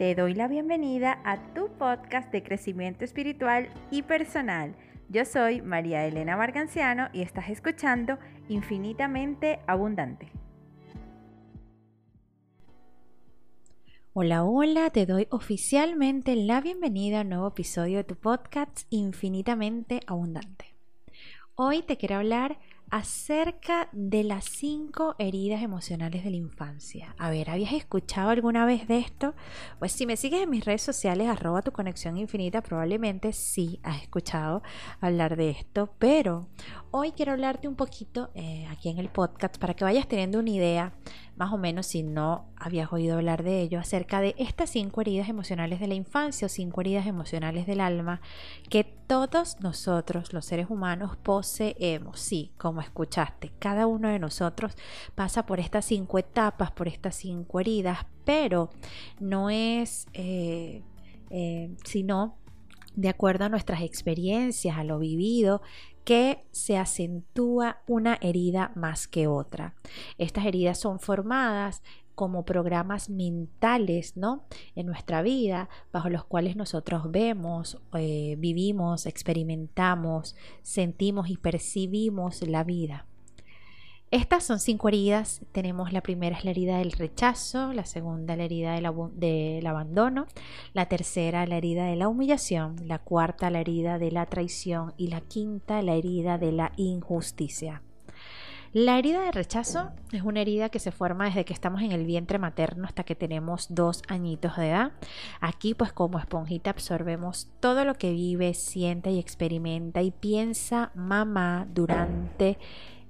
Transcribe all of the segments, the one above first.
Te doy la bienvenida a tu podcast de crecimiento espiritual y personal. Yo soy María Elena Marganciano y estás escuchando Infinitamente Abundante. Hola, hola, te doy oficialmente la bienvenida a un nuevo episodio de tu podcast Infinitamente Abundante. Hoy te quiero hablar acerca de las cinco heridas emocionales de la infancia. A ver, ¿habías escuchado alguna vez de esto? Pues si me sigues en mis redes sociales, arroba tu conexión infinita, probablemente sí has escuchado hablar de esto, pero hoy quiero hablarte un poquito eh, aquí en el podcast para que vayas teniendo una idea más o menos si no habías oído hablar de ello, acerca de estas cinco heridas emocionales de la infancia o cinco heridas emocionales del alma que todos nosotros, los seres humanos, poseemos. Sí, como escuchaste, cada uno de nosotros pasa por estas cinco etapas, por estas cinco heridas, pero no es eh, eh, sino de acuerdo a nuestras experiencias, a lo vivido, que se acentúa una herida más que otra. Estas heridas son formadas como programas mentales, ¿no? En nuestra vida, bajo los cuales nosotros vemos, eh, vivimos, experimentamos, sentimos y percibimos la vida. Estas son cinco heridas. Tenemos la primera es la herida del rechazo, la segunda la herida del, abandono, la tercera la herida de la humillación, la cuarta la herida de la traición y la quinta la herida de la injusticia. La herida de rechazo es una herida que se forma desde que estamos en el vientre materno hasta que tenemos dos añitos de edad. Aquí pues como esponjita absorbemos todo lo que vive, siente y experimenta y piensa mamá durante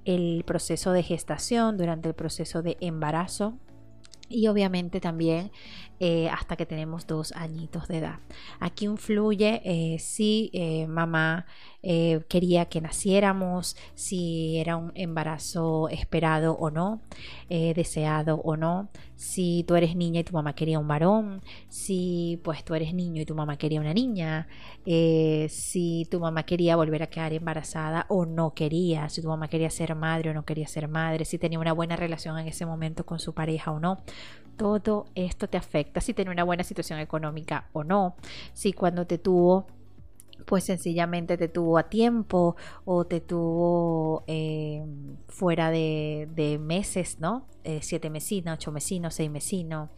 el proceso de gestación, durante el proceso de embarazo y obviamente también eh, hasta que tenemos dos añitos de edad. Aquí influye eh, si eh, mamá quería que naciéramos, si era un embarazo esperado o no, deseado o no, si tú eres niña y tu mamá quería un varón, si pues tú eres niño y tu mamá quería una niña, si tu mamá quería volver a quedar embarazada o no quería, si tu mamá quería ser madre o no quería ser madre, si tenía una buena relación en ese momento con su pareja o no. Todo esto te afecta, si tiene una buena situación económica o no, si cuando te tuvo pues sencillamente te tuvo a tiempo o te tuvo eh, fuera de, meses, ¿no? Eh, siete mesinos, ocho mesinos, seis mesinos.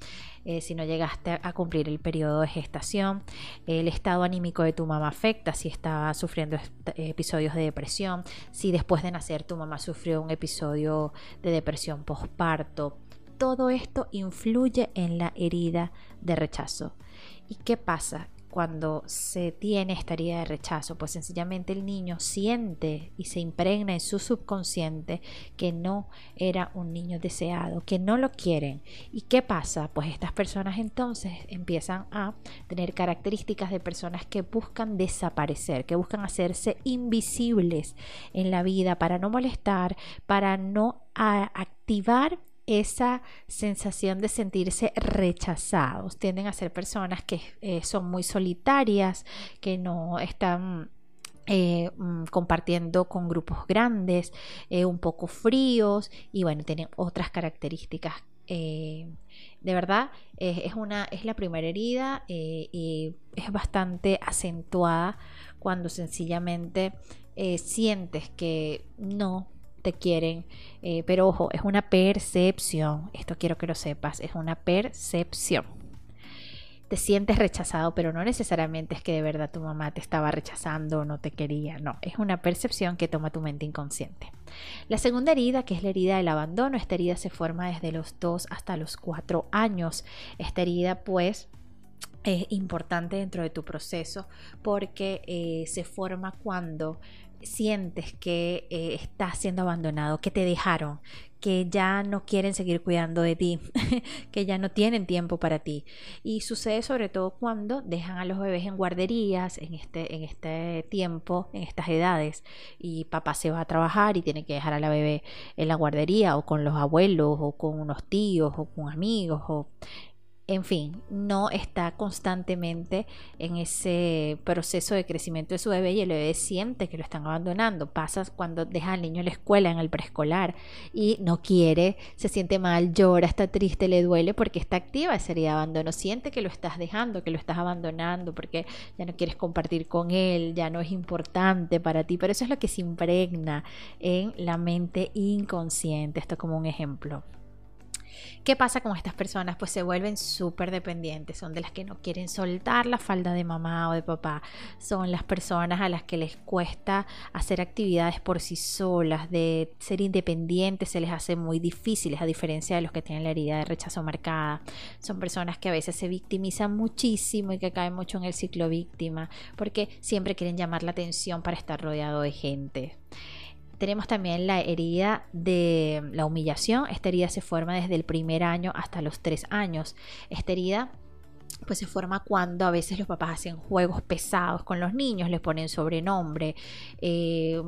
Eh, si no llegaste a cumplir el periodo de gestación, el estado anímico de tu mamá afecta, si está sufriendo episodios de depresión, si después de nacer tu mamá sufrió un episodio de depresión postparto, todo esto influye en la herida de rechazo. ¿Y qué pasa? Cuando se tiene esta herida de rechazo, pues sencillamente el niño siente y se impregna en su subconsciente que no era un niño deseado, que no lo quieren. ¿Y qué pasa? Pues estas personas entonces empiezan a tener características de personas que buscan desaparecer, que buscan hacerse invisibles en la vida para no molestar, para no activar esa sensación de sentirse rechazados. Tienden a ser personas que eh, son muy solitarias, que no están eh, mm, compartiendo con grupos grandes, eh, un poco fríos y bueno, tienen otras características. de verdad, es, una, es la primera herida y es bastante acentuada cuando sencillamente sientes que no te quieren, eh, pero ojo, es una percepción, esto quiero que lo sepas, es una percepción. Te sientes rechazado, pero no necesariamente es que de verdad tu mamá te estaba rechazando o no te quería, no, es una percepción que toma tu mente inconsciente. La segunda herida, que es la herida del abandono, esta herida se forma desde los 2 hasta los 4 años. Esta herida pues es importante dentro de tu proceso porque eh, se forma cuando sientes que eh, estás siendo abandonado, que te dejaron, que ya no quieren seguir cuidando de ti, que ya no tienen tiempo para ti. Y sucede sobre todo cuando dejan a los bebés en guarderías en este, en este tiempo, en estas edades, y papá se va a trabajar y tiene que dejar a la bebé en la guardería o con los abuelos o con unos tíos o con amigos o en fin, no está constantemente en ese proceso de crecimiento de su bebé y el bebé siente que lo están abandonando. Pasa cuando deja al niño en la escuela, en el preescolar, y no quiere, se siente mal, llora, está triste, le duele porque está activa esa herida de abandono. Siente que lo estás dejando, que lo estás abandonando porque ya no quieres compartir con él, ya no es importante para ti. Pero eso es lo que se impregna en la mente inconsciente. Esto como un ejemplo. ¿Qué pasa con estas personas? Pues se vuelven súper dependientes, son de las que no quieren soltar la falda de mamá o de papá, son las personas a las que les cuesta hacer actividades por sí solas, de ser independientes se les hace muy difíciles a diferencia de los que tienen la herida de rechazo marcada. Son personas que a veces se victimizan muchísimo y que caen mucho en el ciclo víctima porque siempre quieren llamar la atención para estar rodeado de gente tenemos también la herida de la humillación. Esta herida se forma desde el primer año hasta los tres años. Esta herida pues se forma cuando a veces los papás hacen juegos pesados con los niños, les ponen sobrenombre, eh,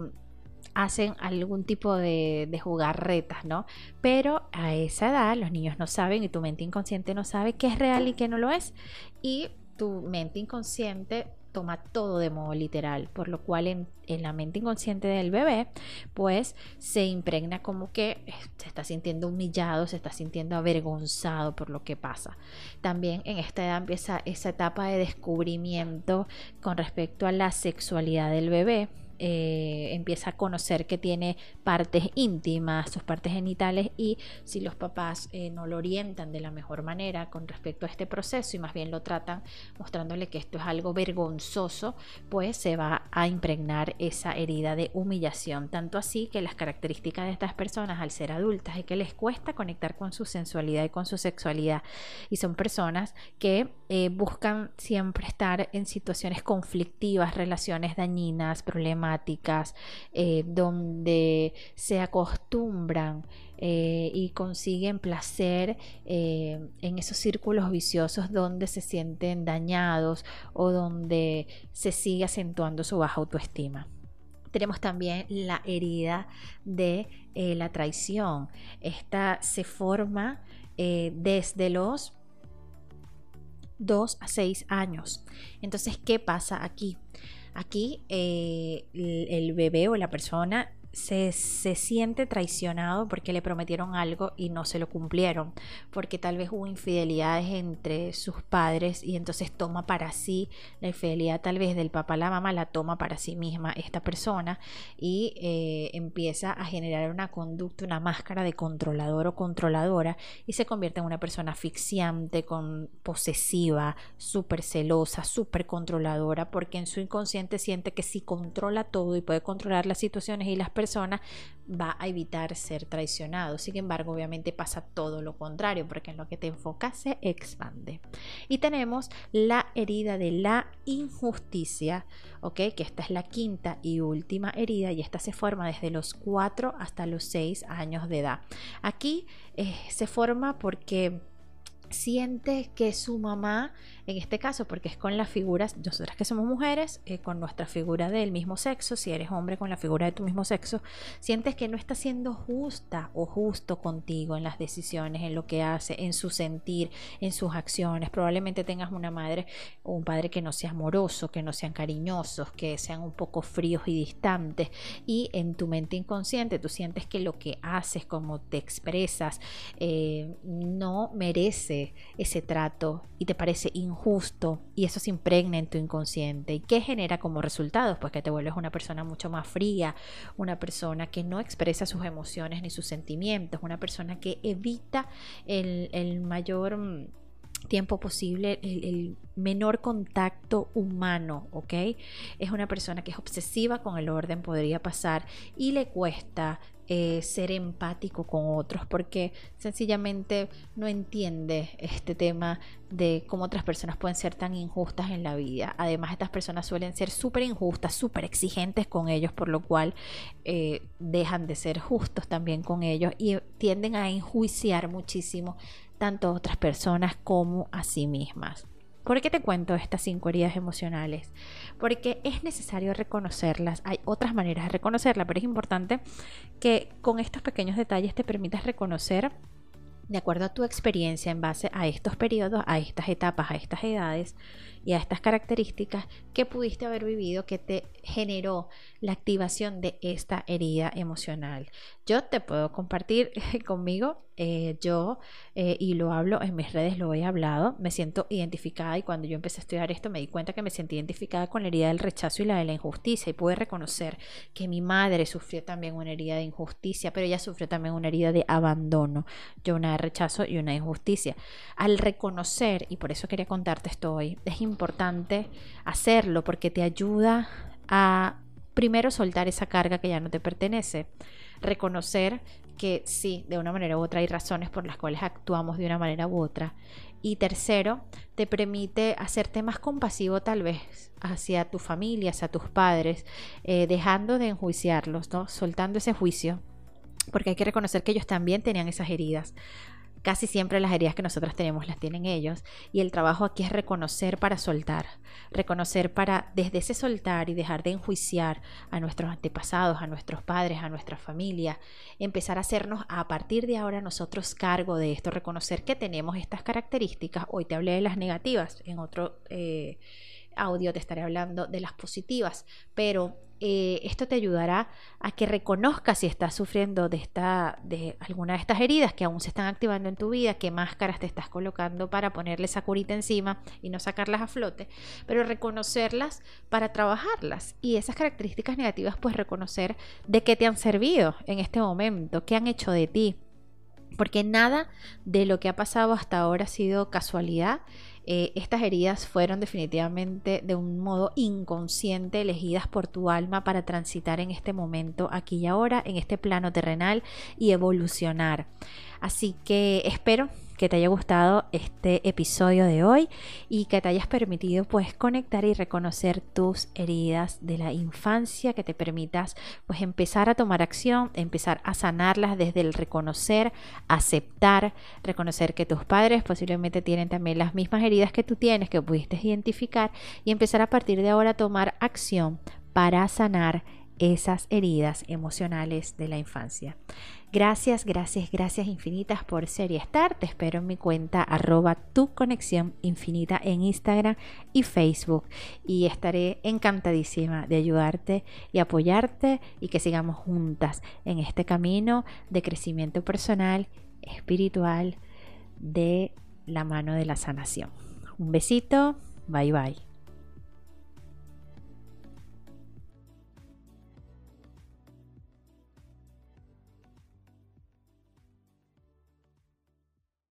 hacen algún tipo de, de jugarretas, ¿no? Pero a esa edad los niños no saben y tu mente inconsciente no sabe qué es real y qué no lo es. Y tu mente inconsciente toma todo de modo literal, por lo cual en, la mente inconsciente del bebé, pues se impregna como que eh, se está sintiendo humillado, se está sintiendo avergonzado por lo que pasa. También en esta edad empieza esa etapa de descubrimiento con respecto a la sexualidad del bebé eh, empieza a conocer que tiene partes íntimas, sus partes genitales y si los papás eh, no lo orientan de la mejor manera con respecto a este proceso y más bien lo tratan mostrándole que esto es algo vergonzoso, pues se va a impregnar esa herida de humillación. Tanto así que las características de estas personas al ser adultas es que les cuesta conectar con su sensualidad y con su sexualidad y son personas que eh, buscan siempre estar en situaciones conflictivas, relaciones dañinas, problemas eh, donde se acostumbran eh, y consiguen placer eh, en esos círculos viciosos donde se sienten dañados o donde se sigue acentuando su baja autoestima tenemos también la herida de la traición. Esta se forma desde los 2 a 6 años. Entonces, ¿qué pasa aquí? Aquí eh, el bebé o la persona se, siente traicionado porque le prometieron algo y no se lo cumplieron, porque tal vez hubo infidelidades entre sus padres y entonces toma para sí la infidelidad tal vez del papá la mamá, la toma para sí misma esta persona y eh, empieza a generar una conducta, una máscara de controlador o controladora y se convierte en una persona asfixiante, con, posesiva, súper celosa, súper controladora, porque en su inconsciente siente que si controla todo y puede controlar las situaciones y las personas, persona va a evitar ser traicionado. Sin embargo, obviamente pasa todo lo contrario, porque en lo que te enfocas se expande. Y tenemos la herida de la injusticia, ¿ok? Que esta es la quinta y última herida y esta se forma desde los 4 hasta los 6 años de edad. Aquí eh, se forma porque siente que su mamá, en este caso, porque es con las figuras, nosotras que somos mujeres, eh, con nuestra figura del mismo sexo, si eres hombre con la figura de tu mismo sexo, sientes que no está siendo justa o justo contigo en las decisiones, en lo que hace, en su sentir, en sus acciones. Probablemente tengas una madre o un padre que no sea amoroso, que no sean cariñosos, que sean un poco fríos y distantes. Y en tu mente inconsciente tú sientes que lo que haces, como te expresas, eh, no merece ese trato y te parece injusto y eso se impregna en tu inconsciente. ¿Y qué genera como resultado? Pues que te vuelves una persona mucho más fría, una persona que no expresa sus emociones ni sus sentimientos, una persona que evita el, mayor mm, tiempo posible el, menor contacto humano, ¿ok? Es una persona que es obsesiva con el orden, podría pasar, y le cuesta eh, ser empático con otros porque sencillamente no entiende este tema de cómo otras personas pueden ser tan injustas en la vida. Además, estas personas suelen ser súper injustas, súper exigentes con ellos, por lo cual eh, dejan de ser justos también con ellos y tienden a enjuiciar muchísimo tanto a otras personas como a sí mismas. ¿Por qué te cuento estas cinco heridas emocionales? Porque es necesario reconocerlas. Hay otras maneras de reconocerlas, pero es importante que con estos pequeños detalles te permitas reconocer de acuerdo a tu experiencia en base a estos periodos, a estas etapas, a estas edades y a estas características que pudiste haber vivido que te generó la activación de esta herida emocional. Yo te puedo compartir conmigo, eh, yo, eh, y lo hablo en mis redes, lo he hablado, me siento identificada y cuando yo empecé a estudiar esto me di cuenta que me sentí identificada con la herida del rechazo y la de la injusticia y pude reconocer que mi madre sufrió también una herida de injusticia, pero ella sufrió también una herida de abandono, yo una de rechazo y una de injusticia. Al reconocer, y por eso quería contarte esto hoy, es importante hacerlo porque te ayuda a primero soltar esa carga que ya no te pertenece, reconocer que sí, de una manera u otra hay razones por las cuales actuamos de una manera u otra. Y tercero, te permite hacerte más compasivo tal vez hacia tu familia, hacia tus padres, eh, dejando de enjuiciarlos, ¿no? soltando ese juicio, porque hay que reconocer que ellos también tenían esas heridas. Casi siempre las heridas que nosotros tenemos las tienen ellos y el trabajo aquí es reconocer para soltar, reconocer para desde ese soltar y dejar de enjuiciar a nuestros antepasados, a nuestros padres, a nuestra familia, empezar a hacernos a partir de ahora nosotros cargo de esto, reconocer que tenemos estas características. Hoy te hablé de las negativas, en otro... Eh, audio te estaré hablando de las positivas, pero eh, esto te ayudará a que reconozcas si estás sufriendo de, esta, de alguna de estas heridas que aún se están activando en tu vida, qué máscaras te estás colocando para ponerle esa curita encima y no sacarlas a flote, pero reconocerlas para trabajarlas. Y esas características negativas, pues reconocer de qué te han servido en este momento, qué han hecho de ti, porque nada de lo que ha pasado hasta ahora ha sido casualidad eh, estas heridas fueron definitivamente de un modo inconsciente elegidas por tu alma para transitar en este momento, aquí y ahora, en este plano terrenal y evolucionar. Así que espero que te haya gustado este episodio de hoy y que te hayas permitido pues conectar y reconocer tus heridas de la infancia, que te permitas pues empezar a tomar acción, empezar a sanarlas desde el reconocer, aceptar, reconocer que tus padres posiblemente tienen también las mismas heridas que tú tienes, que pudiste identificar y empezar a partir de ahora a tomar acción para sanar esas heridas emocionales de la infancia. Gracias, gracias, gracias infinitas por ser y estar. Te espero en mi cuenta arroba tu conexión infinita en Instagram y Facebook. Y estaré encantadísima de ayudarte y apoyarte y que sigamos juntas en este camino de crecimiento personal, espiritual, de la mano de la sanación. Un besito, bye bye.